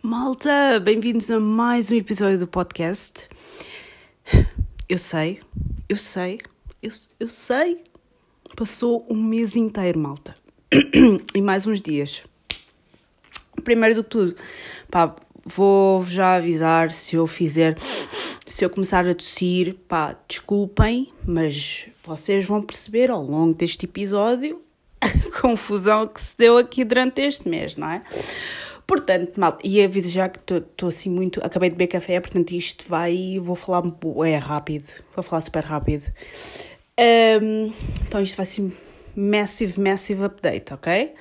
Malta, bem-vindos a mais um episódio do podcast. Eu sei, eu sei, eu, eu sei. Passou um mês inteiro, malta. e mais uns dias. Primeiro do que tudo, pá, vou já avisar se eu fizer, se eu começar a tossir, pá, desculpem, mas vocês vão perceber ao longo deste episódio a confusão que se deu aqui durante este mês, não é? Portanto, mal, e aviso já que estou assim muito. Acabei de beber café, portanto isto vai. Vou falar. É rápido. Vou falar super rápido. Um, então isto vai ser massive, massive update, ok?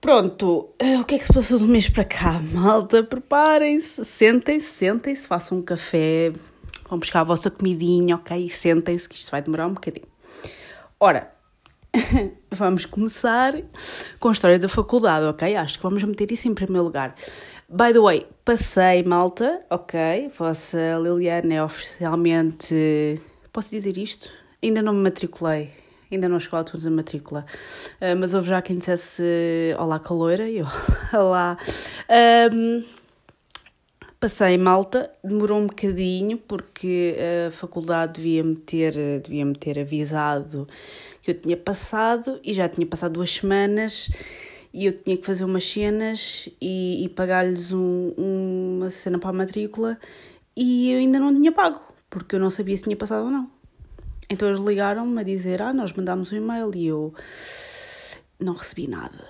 Pronto, uh, o que é que se passou do mês para cá, malta? Preparem-se, sentem-se, sentem-se, façam um café, vão buscar a vossa comidinha, ok? E sentem-se, que isto vai demorar um bocadinho. Ora, vamos começar com a história da faculdade, ok? Acho que vamos meter isso em primeiro lugar. By the way, passei, malta, ok? Vossa Liliana é oficialmente. Posso dizer isto? Ainda não me matriculei, ainda não chegou a altura da matrícula. Uh, mas houve já quem dissesse Olá, caloira, e eu, Olá. Um, passei malta, demorou um bocadinho porque a faculdade devia-me ter, devia -me ter avisado que eu tinha passado e já tinha passado duas semanas e eu tinha que fazer umas cenas e, e pagar-lhes um, uma cena para a matrícula e eu ainda não tinha pago, porque eu não sabia se tinha passado ou não. Então eles ligaram-me a dizer: Ah, nós mandámos um e-mail e eu não recebi nada.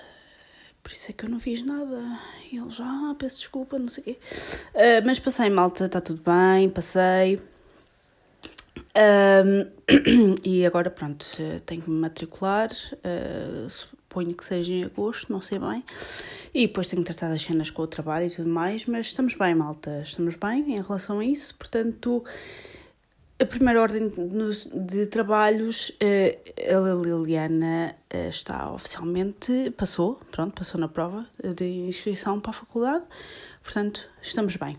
Por isso é que eu não fiz nada. E eles, ah, peço desculpa, não sei o quê. Uh, mas passei, malta, está tudo bem, passei. Um, e agora, pronto, tenho que me matricular, uh, suponho que seja em agosto, não sei bem. E depois tenho que tratar das cenas com o trabalho e tudo mais, mas estamos bem, malta, estamos bem em relação a isso. Portanto, a primeira ordem de trabalhos, uh, a Liliana está oficialmente, passou, pronto, passou na prova de inscrição para a faculdade, portanto, estamos bem.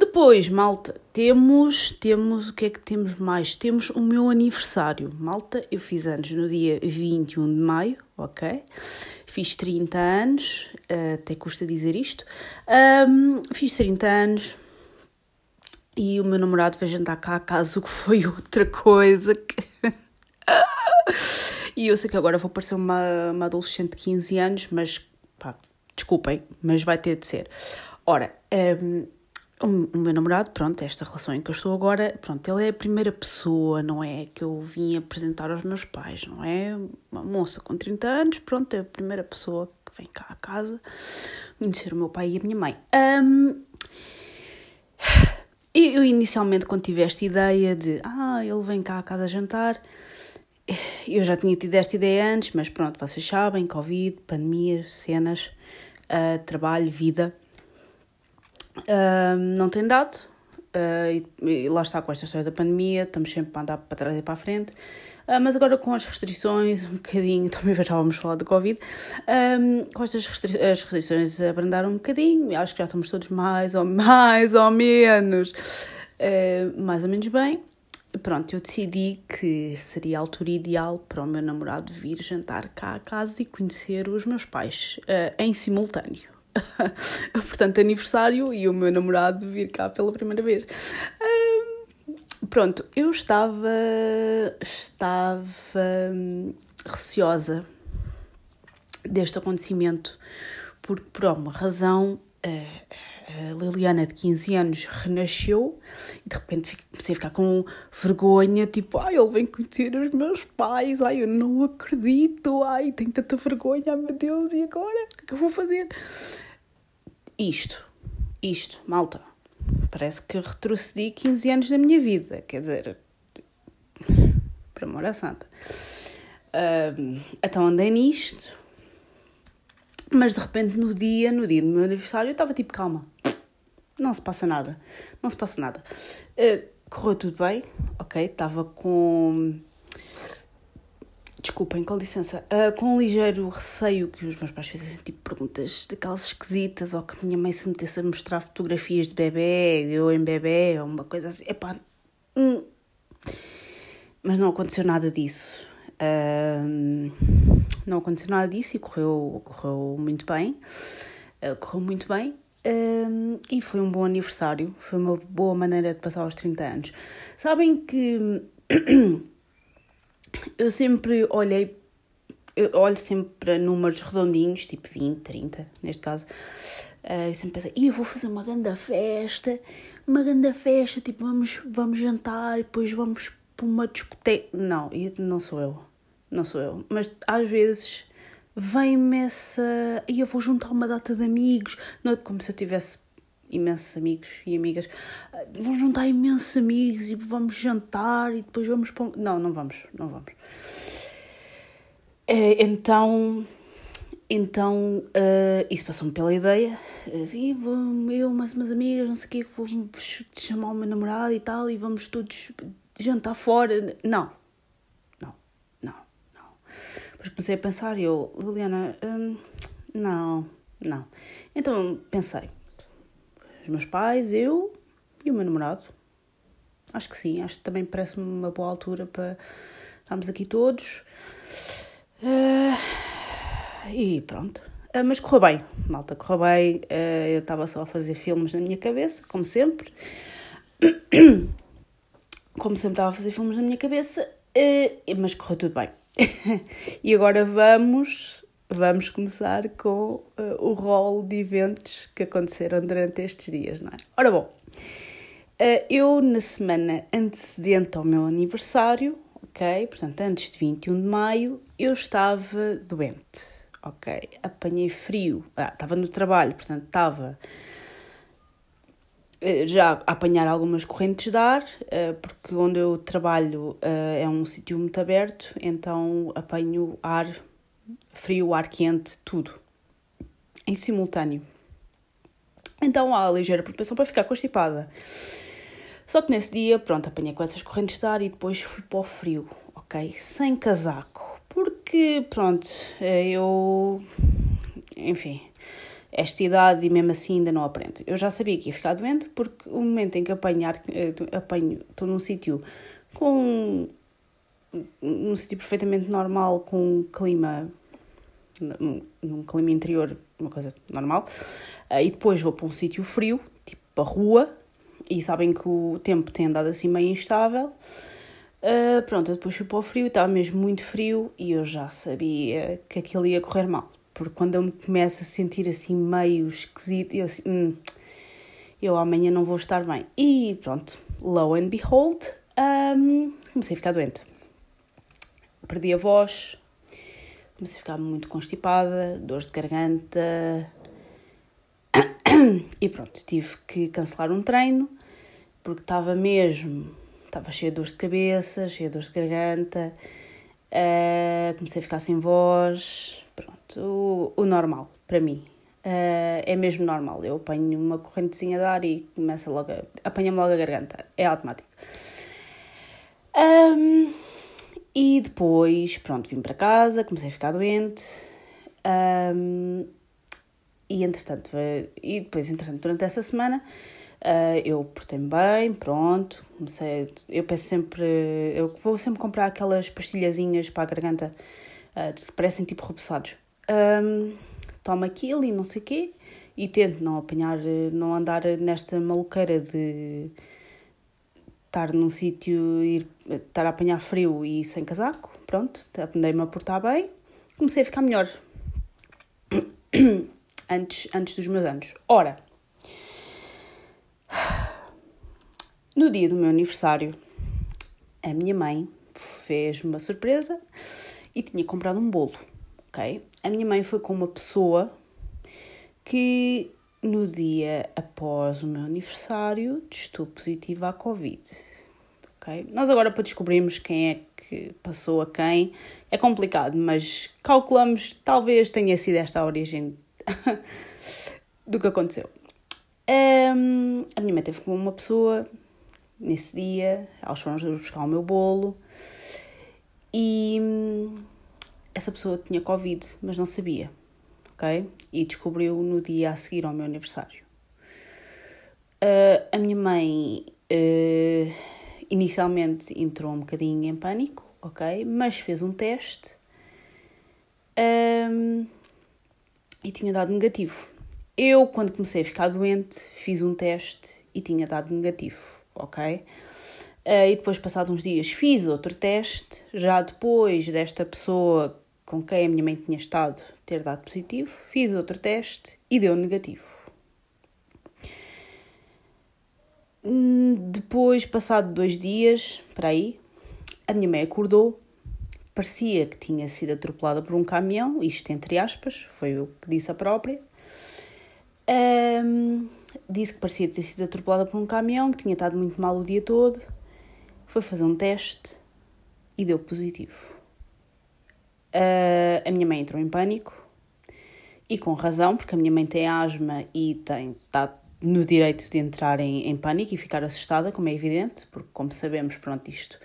Depois, malta, temos, temos, o que é que temos mais? Temos o meu aniversário. Malta, eu fiz anos no dia 21 de maio, ok? Fiz 30 anos, eh, até custa dizer isto. Um, fiz 30 anos e o meu namorado veio jantar cá a casa, o que foi outra coisa que... e eu sei que agora vou parecer uma, uma adolescente de 15 anos, mas pá, desculpem, mas vai ter de ser. Ora, um, o meu namorado, pronto, esta relação em que eu estou agora, pronto, ele é a primeira pessoa, não é? Que eu vim apresentar aos meus pais, não é? Uma moça com 30 anos, pronto, é a primeira pessoa que vem cá a casa conhecer o meu pai e a minha mãe. Um, eu inicialmente, quando tive esta ideia de, ah, ele vem cá a casa jantar, eu já tinha tido esta ideia antes, mas pronto, vocês sabem, Covid, pandemia, cenas, uh, trabalho, vida Não tem dado, uh, e, e, lá está com esta história da pandemia, estamos sempre a andar para trás e para a frente. Uh, mas agora com as restrições, um bocadinho, também já vamos falar do Covid, com estas restri as restrições abrandaram um bocadinho, acho que já estamos todos mais ou mais ou menos, uh, mais ou menos bem. Pronto, eu decidi que seria a altura ideal para o meu namorado vir jantar cá a casa e conhecer os meus pais em simultâneo. portanto, aniversário e o meu namorado vir cá pela primeira vez. pronto, eu estava, estava hum, receosa deste acontecimento, porque por alguma razão a Liliana de 15 anos renasceu e de repente comecei a ficar com vergonha, tipo, ai, ele vem conhecer os meus pais, ai, eu não acredito, ai, tenho tanta vergonha, ai meu Deus, e agora? O que é que eu vou fazer? Isto, isto, malta, parece que retrocedi 15 anos da minha vida, quer dizer, por amor à santa. Uh, então andei nisto, mas de repente no dia, no dia do meu aniversário, eu estava tipo, calma, não se passa nada, não se passa nada. Uh, correu tudo bem, ok, estava com Desculpem, com licença. Uh, com um ligeiro receio que os meus pais fizessem tipo perguntas daquelas esquisitas ou que a minha mãe se metesse a mostrar fotografias de bebê, eu em bebê ou uma coisa assim. Epá, hum. Mas não aconteceu nada disso. Uh, não aconteceu nada disso e correu, correu muito bem. Uh, correu muito bem. Um, e foi um bom aniversário, foi uma boa maneira de passar os 30 anos. Sabem que eu sempre olhei, eu olho sempre para números redondinhos, tipo 20, 30, neste caso. Uh, eu sempre pensei, eu vou fazer uma grande festa, uma grande festa, tipo, vamos, vamos jantar e depois vamos para uma discoteca. Não, não sou eu, não sou eu. Mas às vezes vem-me essa. E eu vou juntar uma data de amigos, não, como se eu tivesse imensos amigos e amigas. Vou juntar imensos amigos e vamos jantar e depois vamos para. Não, não vamos, não vamos. É, então. Então, uh, isso passou-me pela ideia. Assim, vou, eu, mais umas amigas, não sei o quê, vou chamar o meu namorado e tal, e vamos todos jantar fora. Não, depois comecei a pensar e eu, Liliana, hum, não, não. Então pensei, os meus pais, eu e o meu namorado. Acho que sim, acho que também parece-me uma boa altura para estarmos aqui todos. Uh, e pronto. Uh, mas correu bem, malta, correu bem. Uh, eu estava só a fazer filmes na minha cabeça, como sempre. Como sempre estava a fazer filmes na minha cabeça, mas correu tudo bem. e agora vamos, vamos começar com uh, o rol de eventos que aconteceram durante estes dias, não é? Ora bom, uh, eu na semana antecedente ao meu aniversário, ok? Portanto, antes de 21 de maio, eu estava doente, ok? Apanhei frio, ah, estava no trabalho, portanto, estava já apanhar algumas correntes de ar, eh, porque onde eu trabalho eh, é um sítio muito aberto, então apanho ar frio, ar quente, tudo em simultâneo. Então há a ligeira propensão para ficar constipada. Só que nesse dia, pronto, apanhei com essas correntes de ar e depois fui para o frio, ok? Sem casaco. Porque, pronto, eu. Enfim, esta idade e mesmo assim ainda não aprendo. Eu já sabia que ia ficar doente porque o momento em que apanhar, eh, apanho, estou num sítio com num sítio perfeitamente normal, com um clima, num clima interior, uma coisa normal, eh, e depois vou para um sítio frio, tipo para a rua, e sabem que o tempo tem andado assim meio instável. Uh, pronto, depois fui para o frio, estava mesmo muito frio e eu já sabia que aquilo ia correr mal porque quando eu me começo a sentir assim meio esquisito, eu assim, hum, eu amanhã não vou estar bem. E pronto, low and behold, um, comecei a ficar doente. Perdi a voz, comecei a ficar muito constipada, dores de garganta. E pronto, tive que cancelar um treino porque estava mesmo, estava cheia de dores de cabeça, cheia de dores de garganta. Uh, comecei a ficar sem voz, pronto, o, o normal para mim. Uh, é mesmo normal. Eu apanho uma correntezinha de ar e começa logo a, apanha-me logo a garganta. É automático. Um, e depois, pronto, vim para casa, comecei a ficar doente. Um, e entretanto, e depois, entretanto, durante essa semana Uh, eu portei-me bem, pronto, comecei, eu peço sempre, eu vou sempre comprar aquelas pastilhazinhas para a garganta uh, que parecem tipo repousados. Um, tomo aquilo e não sei o quê e tento não apanhar, não andar nesta maluqueira de estar num sítio, ir estar a apanhar frio e sem casaco, pronto, aprendi-me a portar bem, comecei a ficar melhor antes, antes dos meus anos. Ora, no dia do meu aniversário, a minha mãe fez-me uma surpresa e tinha comprado um bolo, ok? A minha mãe foi com uma pessoa que no dia após o meu aniversário testou positiva à Covid. ok? Nós agora para descobrirmos quem é que passou a quem é complicado, mas calculamos talvez tenha sido esta a origem do que aconteceu. Um, a minha mãe teve com uma pessoa nesse dia, elas foram buscar o meu bolo e hum, essa pessoa tinha Covid, mas não sabia, ok? E descobriu no dia a seguir ao meu aniversário. Uh, a minha mãe uh, inicialmente entrou um bocadinho em pânico, ok? Mas fez um teste um, e tinha dado negativo. Eu, quando comecei a ficar doente, fiz um teste e tinha dado negativo, ok? Uh, e depois, passados uns dias, fiz outro teste, já depois desta pessoa com quem a minha mãe tinha estado ter dado positivo, fiz outro teste e deu negativo. Hum, depois, passado dois dias, para aí, a minha mãe acordou, parecia que tinha sido atropelada por um caminhão, isto entre aspas, foi o que disse a própria. Um, disse que parecia ter sido atropelada por um caminhão, que tinha estado muito mal o dia todo foi fazer um teste e deu positivo. Uh, a minha mãe entrou em pânico e com razão, porque a minha mãe tem asma e tem, está no direito de entrar em, em pânico e ficar assustada, como é evidente, porque, como sabemos, pronto, isto.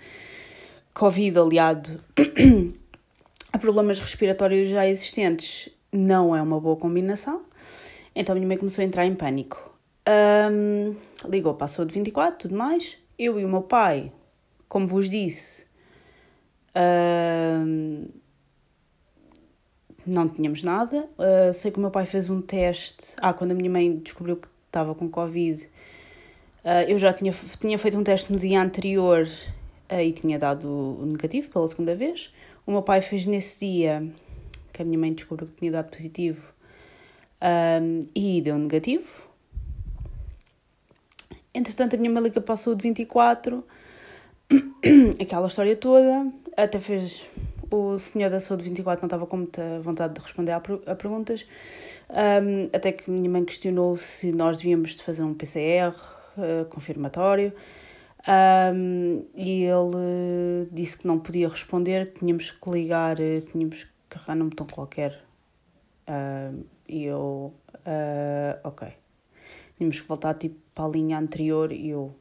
Covid aliado a problemas respiratórios já existentes não é uma boa combinação. Então a minha mãe começou a entrar em pânico. Um, ligou para a saúde 24, tudo mais. Eu e o meu pai como vos disse, uh, não tínhamos nada. Uh, sei que o meu pai fez um teste. Ah, quando a minha mãe descobriu que estava com Covid, uh, eu já tinha, tinha feito um teste no dia anterior e tinha dado negativo pela segunda vez. O meu pai fez nesse dia que a minha mãe descobriu que tinha dado positivo e deu negativo. Entretanto, a minha mãe liga passou de 24 aquela história toda, até fez. O senhor da saúde 24 não estava com muita vontade de responder a, a perguntas, um, até que minha mãe questionou se nós devíamos de fazer um PCR uh, confirmatório. Um, e ele disse que não podia responder, que tínhamos que ligar, eh, tínhamos que carregar num botão qualquer. Uh, e eu, uh, ok. Tínhamos que voltar tipo para a linha anterior e eu,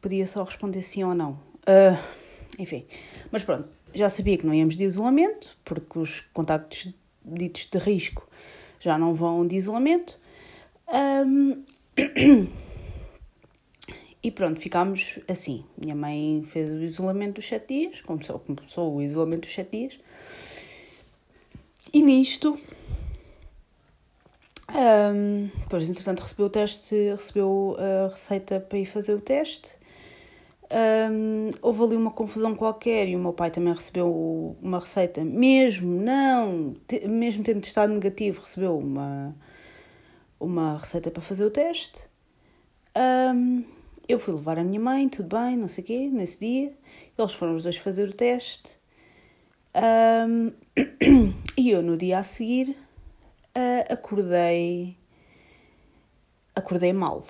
podia só responder sim ou não. Uh, enfim, mas pronto, já sabia que não íamos de isolamento, porque os contactos ditos de risco já não vão de isolamento. Um, e pronto, ficámos assim. Minha mãe fez o isolamento dos sete dias, começou, começou o isolamento dos sete dias. E nisto, um, depois, entretanto, recebeu o teste, recebeu a receita para ir fazer o teste um, houve ali uma confusão qualquer e o meu pai também recebeu uma receita, mesmo não, te, mesmo tendo estado negativo, recebeu uma, uma receita para fazer o teste. Um, eu fui levar a minha mãe, tudo bem, não sei o quê, nesse dia. Eles foram os dois fazer o teste. Um, e eu, no dia a seguir, uh, acordei. Acordei mal.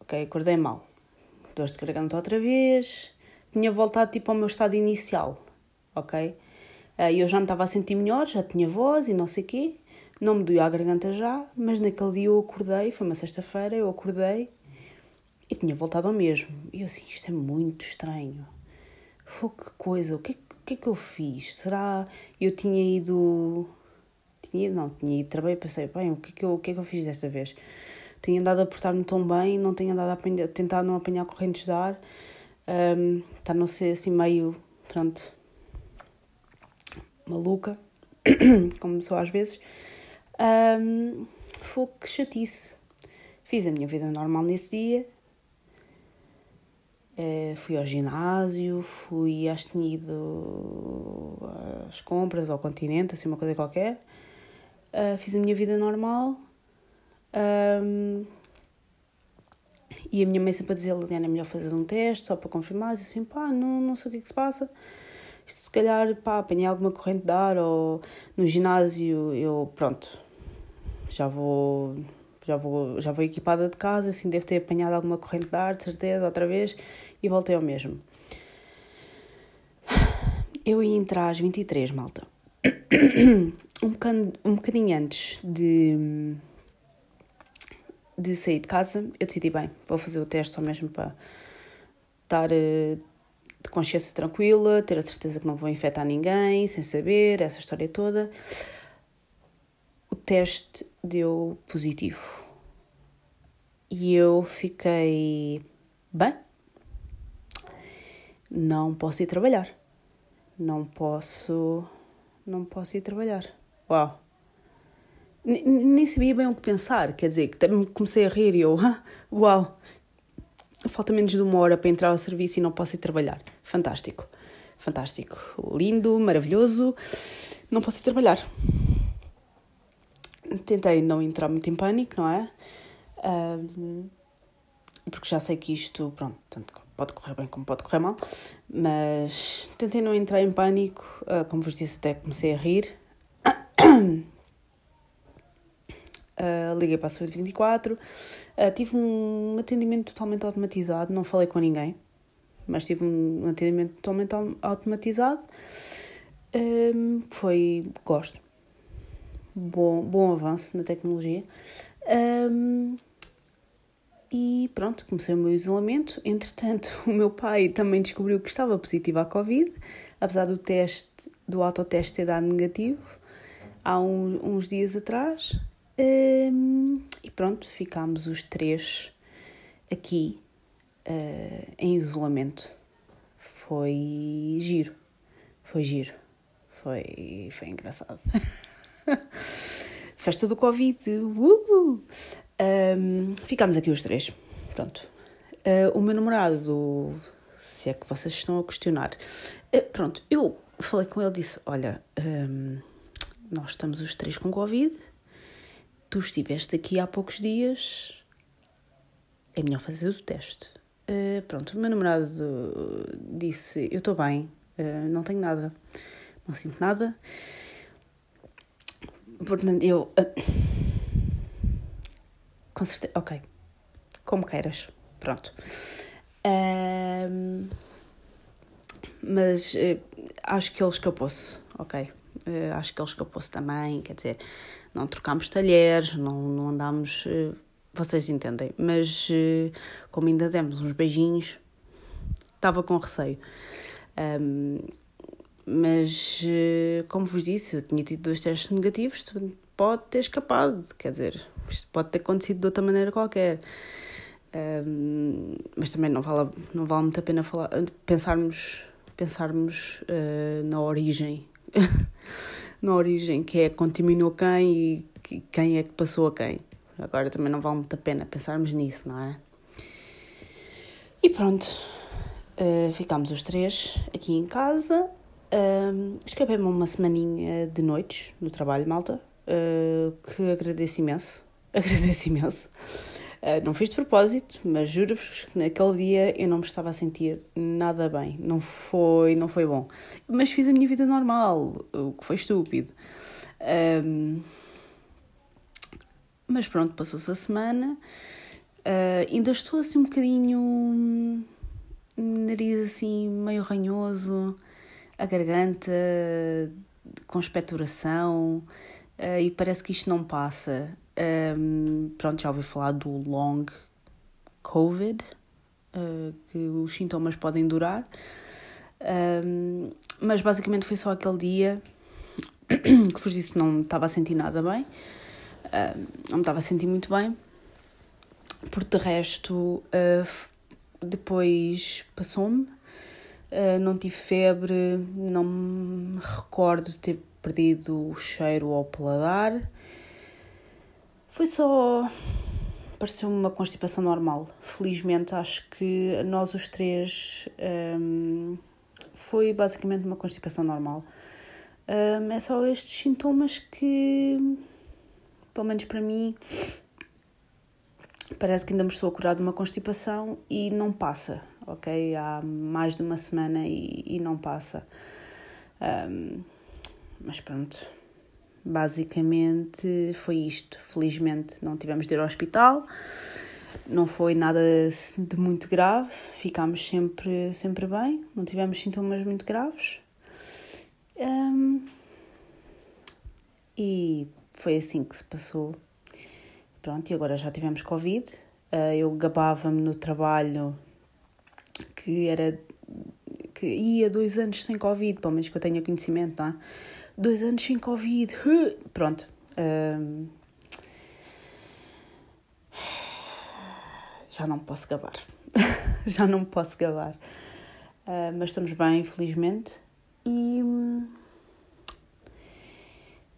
Ok? Acordei mal dores de garganta outra vez, tinha voltado tipo ao meu estado inicial, ok? Eh, e eu já me estava a sentir melhor, já tinha voz e não sei o quê, não me doía a garganta já, mas naquele dia eu acordei, foi uma sexta-feira, eu acordei e tinha voltado ao mesmo. E eu assim, isto é muito estranho. Foi que coisa, o que, é que é que eu fiz? Será eu tinha ido. Tinha ido, não, tinha ido trabalhar e pensei, bem, o que, é que eu, o que é que eu fiz desta vez? tenho andado a portar-me tão bem, não tenho andado a, apanhar, tentar não apanhar correntes de ar, um, está a não ser assim meio, pronto, maluca, como sou às vezes. Um, foi que chatice. Fiz a minha vida normal nesse dia. Uh, fui ao ginásio, fui, tinha ido às compras ao continente, assim, uma coisa qualquer. Uh, fiz a minha vida normal um, e a minha mãe sempre a dizer, Liliana, é melhor fazer um teste só para confirmar. Eu assim, pá, não, não sei o que é que se passa. Se calhar, pá, apanhei alguma corrente de ar ou no ginásio eu, pronto, já vou, já vou, já vou equipada de casa, assim, devo ter apanhado alguma corrente de ar, de certeza, outra vez, e voltei ao mesmo. Eu ia entrar às 23, malta. Um bocadinho, um bocadinho antes de de sair de casa, eu decidi, bem, vou fazer o teste só mesmo para estar uh, de consciência tranquila, ter a certeza que não vou infectar ninguém, sem saber, essa história toda. O teste deu positivo. E eu fiquei bem. Não posso ir trabalhar. Não posso. Não posso ir trabalhar. Uau! nem sabia bem o que pensar, quer dizer, que comecei a rir e eu, ah, uau, falta menos de uma hora para entrar ao serviço e não posso ir trabalhar. Fantástico, fantástico, lindo, maravilhoso, não posso ir trabalhar. Tentei não entrar muito em pânico, não é? Porque já sei que isto, pronto, tanto pode correr bem como pode correr mal, mas tentei não entrar em pânico, uh, como vos disse, até comecei a rir. Uh, liguei para a Saúde 24, uh, tive um atendimento totalmente automatizado, não falei com ninguém, mas tive um atendimento totalmente automatizado. Um, foi, gosto, bom, bom avanço na tecnologia. Um, e pronto, comecei o meu isolamento. Entretanto, o meu pai também descobriu que estava positivo à Covid, apesar do teste, do autoteste ter dado negativo há um, uns dias atrás. Um, e pronto, ficámos os três aqui uh, em isolamento. Foi giro, foi giro, foi, foi engraçado. Festa do Covid, uh! um, ficámos aqui os três, pronto. Uh, o meu namorado, se é que vocês estão a questionar, uh, pronto, eu falei com ele disse: Olha, um, nós estamos os três com Covid tu estiveste aqui há poucos dias, é melhor fazer o teste. Uh, pronto, o meu namorado disse: Eu estou bem, uh, não tenho nada, não sinto nada. Portanto, eu. Uh, com certeza. Ok, como queiras, pronto. mas acho que ele escapou-se, ok? Acho que ele escapou-se também, quer dizer não trocámos talheres, não, não andámos. Eh, vocês entendem, mas eh, como ainda demos uns beijinhos, estava com receio. Um, mas, como vos disse, eu tinha tido dois testes negativos, pode ter escapado, quer dizer, isto pode ter acontecido de outra maneira qualquer. Um, mas também não vale, não vale muito a pena falar, pensarmos, pensarmos uh, na origem na origem, que é contaminou quem e quem é que passou a quem. Agora também não vale muito a pena pensarmos nisso, não é? E pronto, uh, ficámos os três aqui em casa. Uh, Escapei-me uma semaninha de noites no trabalho, malta, uh, que agradeço imenso. Agradeço imenso. Uh, não fiz de propósito, mas juro-vos que naquele dia eu não me estava a sentir nada bem. Não foi, não foi bom. Mas fiz a minha vida normal, o que foi estúpido. Um, mas pronto, passou-se a semana. Uh, ainda estou assim um bocadinho. Nariz assim meio ranhoso, a garganta com expectoração. Uh, e parece que isto não passa. Um, pronto, já ouvi falar do long COVID, uh, que os sintomas podem durar. Um, mas basicamente foi só aquele dia que vos disse que não estava a sentir nada bem, não me estava a sentir muito bem, porque de resto uh, depois passou-me, uh, não tive febre, não me recordo de ter perdido o cheiro ao paladar, foi só. pareceu-me uma constipação normal. Felizmente, acho que nós os três. Um, foi basicamente uma constipação normal. Um, é só estes sintomas que, pelo menos para mim, parece que ainda me estou a curar de uma constipação e não passa, ok? Há mais de uma semana e, e não passa. Um, mas pronto, Basicamente foi isto. Felizmente não tivemos de ir ao hospital, não foi nada de muito grave, ficámos sempre, sempre bem, não tivemos sintomas muito graves. Um, e foi assim que se passou. Pronto, e agora já tivemos Covid. Uh, eu gabava-me no trabalho que era que ia dois anos sem Covid, pelo menos que eu tenha conhecimento, não é? Dois anos sem Covid. Pronto. Já não posso gabar. já não posso gabar. Uh, mas estamos bem, felizmente. E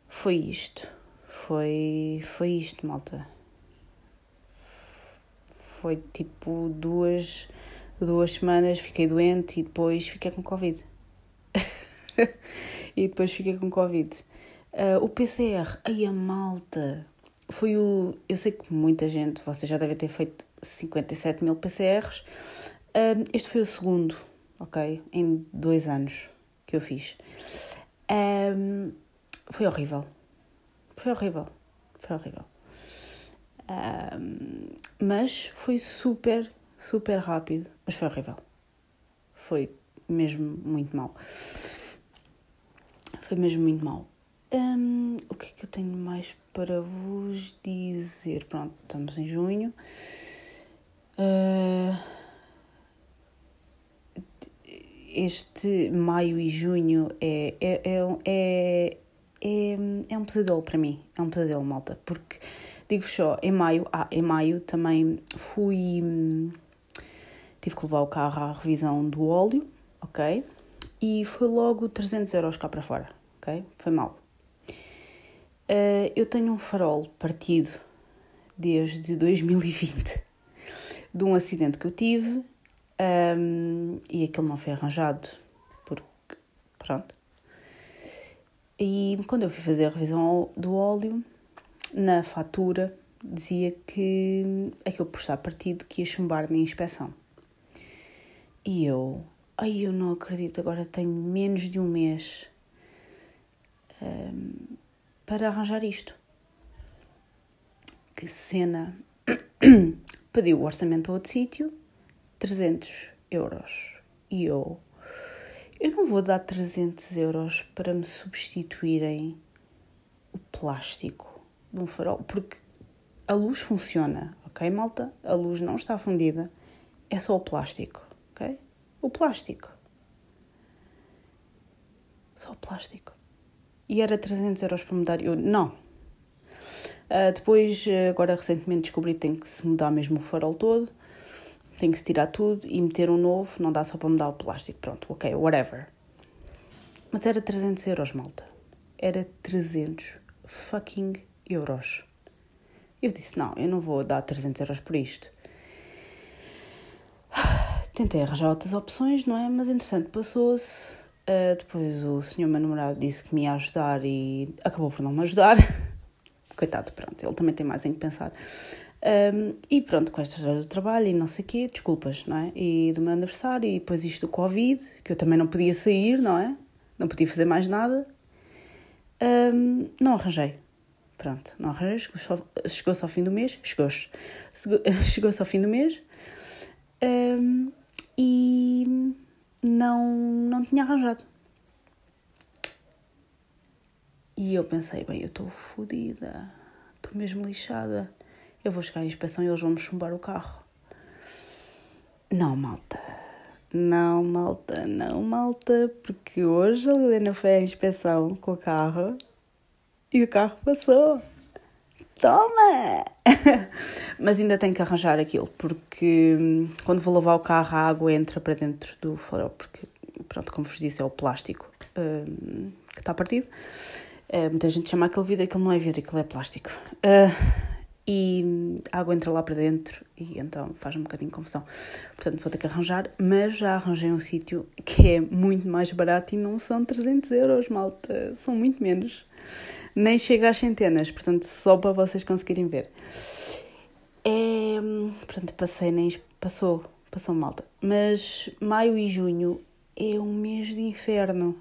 foi isto. foi, foi isto, malta. Foi tipo duas, duas semanas, fiquei doente e depois fiquei com Covid. e depois fiquei com Covid. Uh, o PCR, ai a malta, foi o. Eu sei que muita gente, vocês já devem ter feito 57 mil PCRs. Uh, este foi o segundo, ok? Em dois anos que eu fiz. Um, foi horrível. Foi horrível. Foi horrível. Mas foi super, super rápido. Mas foi horrível. Foi mesmo muito mal. Foi mesmo muito mal. Um, o que é que eu tenho mais para vos dizer? Pronto, estamos em junho. Uh, este maio e junho é, é, é, é, é, é um pesadelo para mim. É um pesadelo, malta. Porque, digo-vos só, em maio, ah, em maio também fui. Tive que levar o carro à revisão do óleo, ok? E foi logo 300 euros cá para fora, ok? Foi mal. Uh, eu tenho um farol partido desde 2020 de um acidente que eu tive um, e aquilo não foi arranjado porque pronto. E quando eu fui fazer a revisão do óleo, na fatura dizia que aquilo por estar partido que ia chumbar na inspeção. E eu, ai eu não acredito, agora tenho menos de um mês um, para arranjar isto. Que cena. Pedi o orçamento a outro sítio, 300 euros. E eu, eu não vou dar 300 euros para me substituírem o plástico de um farol, porque a luz funciona, ok, malta? A luz não está fundida, é só o plástico, ok? O plástico. Só o plástico e era 300 euros para mudar. Eu, não. Uh, depois, agora recentemente descobri que tem que se mudar mesmo o farol todo, tem que se tirar tudo e meter um novo, não dá só para mudar o plástico. Pronto, ok, whatever. Mas era 300 euros, malta. Era 300 fucking euros. Eu disse: não, eu não vou dar 300 euros por isto. Tentei arranjar outras opções, não é? Mas entretanto passou-se Uh, depois o senhor meu namorado disse que me ia ajudar e acabou por não me ajudar. Coitado, pronto, ele também tem mais em que pensar. Um, e pronto, com esta história do trabalho e não sei o quê, desculpas, não é? E do meu aniversário e depois isto do Covid, que eu também não podia sair, não é? Não podia fazer mais nada. Um, não arranjei. Pronto, não arranjei, chegou-se chegou ao fim do mês, chegou-se, chegou-se ao fim do mês. Um, e não, não tinha arranjado. E eu pensei, bem, eu estou fodida, estou mesmo lixada. Eu vou chegar à inspeção e eles vão me chumbar o carro. Não, malta. Não, malta, não, malta, porque hoje a Helena foi à inspeção com o carro e o carro passou. Toma! Mas ainda tenho que arranjar aquilo, porque hum, quando vou lavar o carro, a água entra para dentro do farol, porque, pronto, como vos disse, é o plástico um, que está partido. Uh, muita gente chama aquele vidro, aquilo não é vidro, aquilo é plástico. Uh, e a água entra lá para dentro e então faz um bocadinho de confusão. Portanto, vou ter que arranjar, mas já arranjei um sítio que é muito mais barato e não são 300 euros, malta, são muito menos nem chega às centenas, portanto, só para vocês conseguirem ver. É, pronto, passei, nem passou, passou malta. Mas maio e junho é um mês de inferno,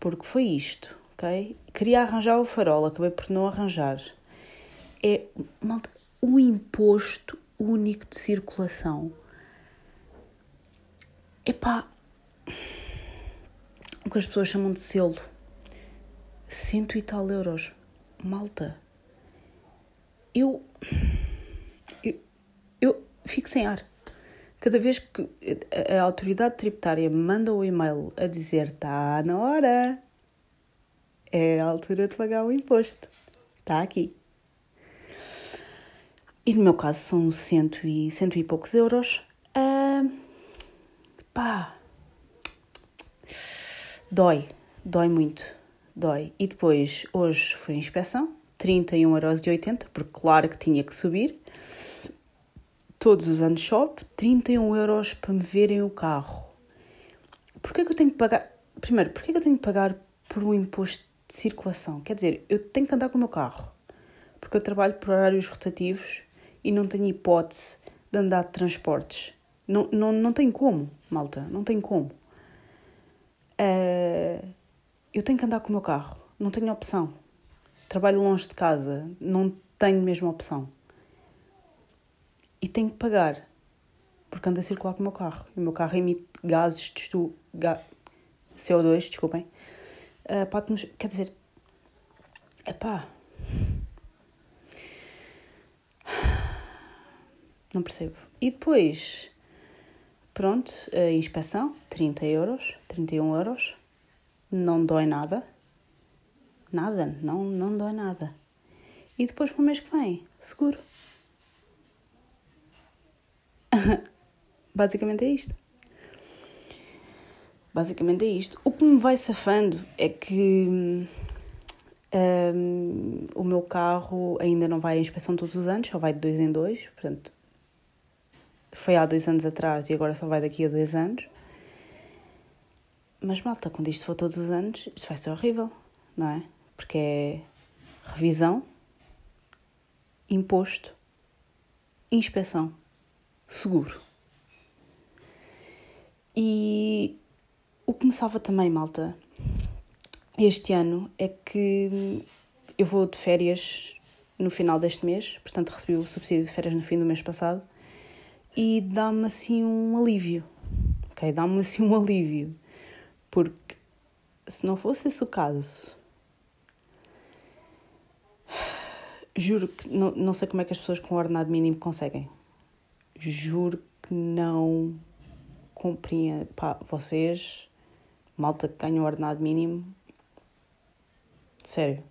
porque foi isto, ok? Queria arranjar o farol, acabei por não arranjar. É, malta, o imposto único de circulação. Epá, o que as pessoas chamam de selo cento e tal euros. Malta, eu, eu, eu fico sem ar. Cada vez que a autoridade tributária me manda o um e-mail a dizer está na hora, é a altura de pagar o imposto. Está aqui. E no meu caso são cento e, cento e poucos euros. Uh, pá, dói, dói muito dói. E depois, hoje foi inspeção, 31,80€, porque claro que tinha que subir. Todos os anos sobe, 31 euros para me verem o carro. Porquê que eu tenho que pagar... Primeiro, porquê que eu tenho que pagar por um imposto de circulação? Quer dizer, eu tenho que andar com o meu carro, porque eu trabalho por horários rotativos e não tenho hipótese de andar de transportes. Não, não, não tem como, malta, não tem como. Uh, eu tenho que andar com o meu carro, não tenho opção. Trabalho longe de casa, não tenho mesmo opção. E tenho que pagar, porque ando a circular com o meu carro. O meu carro emite gases de estu... Ga... CO2, desculpem. Uh, Quer dizer, epá. Não percebo. E depois, pronto, a inspeção, 30 euros, 31 euros. Não dói nada. Nada, não, não dói nada. E depois para o mês que vem, seguro. Basicamente é isto. Basicamente é isto. O que me vai safando é que um, o meu carro ainda não vai à inspeção todos os anos, só vai de dois em dois, portanto foi há dois anos atrás e agora só vai daqui a dois anos. Mas malta, quando isto for todos os anos, isto vai ser horrível, não é? Porque é revisão, imposto, inspeção, seguro. E o que me salva também, malta, este ano é que eu vou de férias no final deste mês, portanto recebi o subsídio de férias no fim do mês passado e dá-me assim um alívio, ok? Dá-me assim um alívio, porque se não fosse esse o caso, juro que não, não sei como é que as pessoas com ordenado mínimo conseguem. Juro que não compreendo. Pá, vocês, malta que ganham ordenado mínimo, sério.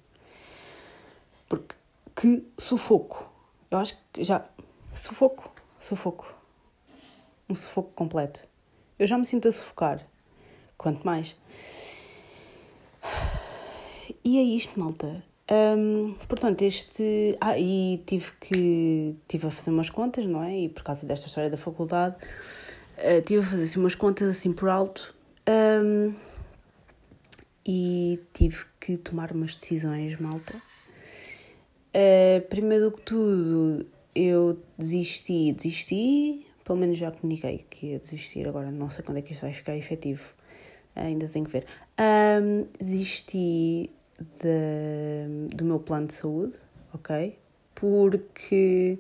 Porque que sufoco. Eu acho que já. Sufoco sufoco. Um sufoco completo. Eu já me sinto a sufocar. Quanto mais. E é isto, malta. Um, portanto, este. Ah, e tive que. Tive a fazer umas contas, não é? E por causa desta história da faculdade, uh, tive a fazer assim, umas contas assim por alto. Um, e tive que tomar umas decisões, malta. Uh, primeiro do que tudo, eu desisti, desisti, pelo menos já comuniquei que ia desistir, agora não sei quando é que isto vai ficar efetivo, ainda tenho que ver. Um, desisti de, do meu plano de saúde, ok? Porque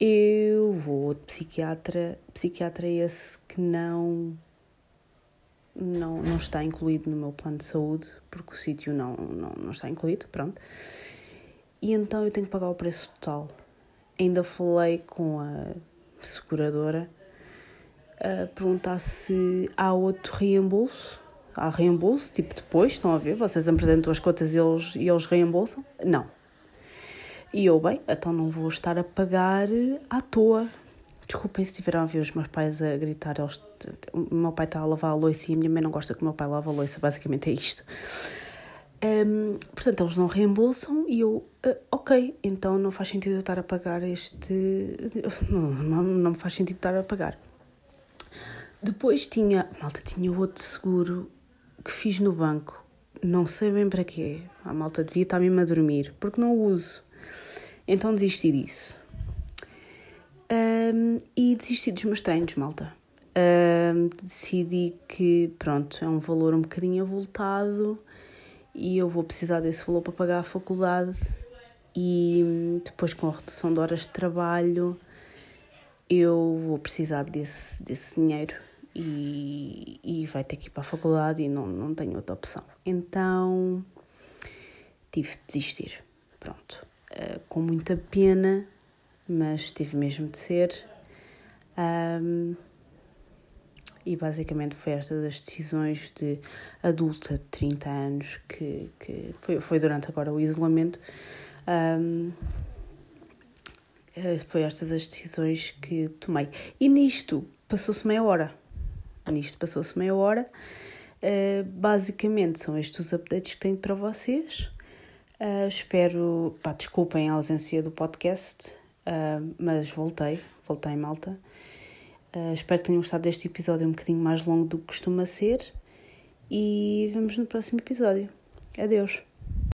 eu vou de psiquiatra, psiquiatra esse que não não, não está incluído no meu plano de saúde, porque o sítio não, não, não está incluído, pronto. E então eu tenho que pagar o preço total ainda falei com a seguradora perguntar se há outro reembolso. Há reembolso, tipo depois, estão a ver? Vocês apresentam as contas e eles, e eles reembolsam? Não. E eu, bem, então não vou estar a pagar à toa. Desculpem se estiveram a ver os meus pais a gritar. Eles, o meu pai está a lavar a louça e a minha mãe não gosta que o meu pai lave a louça. Basicamente é isto. Um, portanto, eles não reembolsam e eu, uh, ok, então não faz sentido eu estar a pagar este. Não, não, não faz sentido estar a pagar. Depois tinha, malta, tinha outro seguro que fiz no banco, não sei bem para quê. A malta devia estar mesmo a dormir, porque não uso. Então desisti disso. Um, e desisti dos meus treinos, malta. Um, decidi que, pronto, é um valor um bocadinho avultado e eu vou precisar desse valor para pagar a faculdade e depois com a redução de horas de trabalho eu vou precisar desse, desse dinheiro e, e vai ter que ir para a faculdade e não, não tenho outra opção. Então tive de desistir. Pronto. Uh, com muita pena, mas tive mesmo de ser. Um, e basicamente foi estas as decisões de adulta de 30 anos que, que foi, foi durante agora o isolamento. Um, foi estas as decisões que tomei. E nisto passou-se meia hora. Nisto passou-se meia hora. Uh, basicamente são estes os updates que tenho para vocês. Uh, espero. Pá, desculpem a ausência do podcast, uh, mas voltei, voltei malta. Uh, espero que tenham gostado deste episódio um bocadinho mais longo do que costuma ser. E vemos no próximo episódio. Adeus.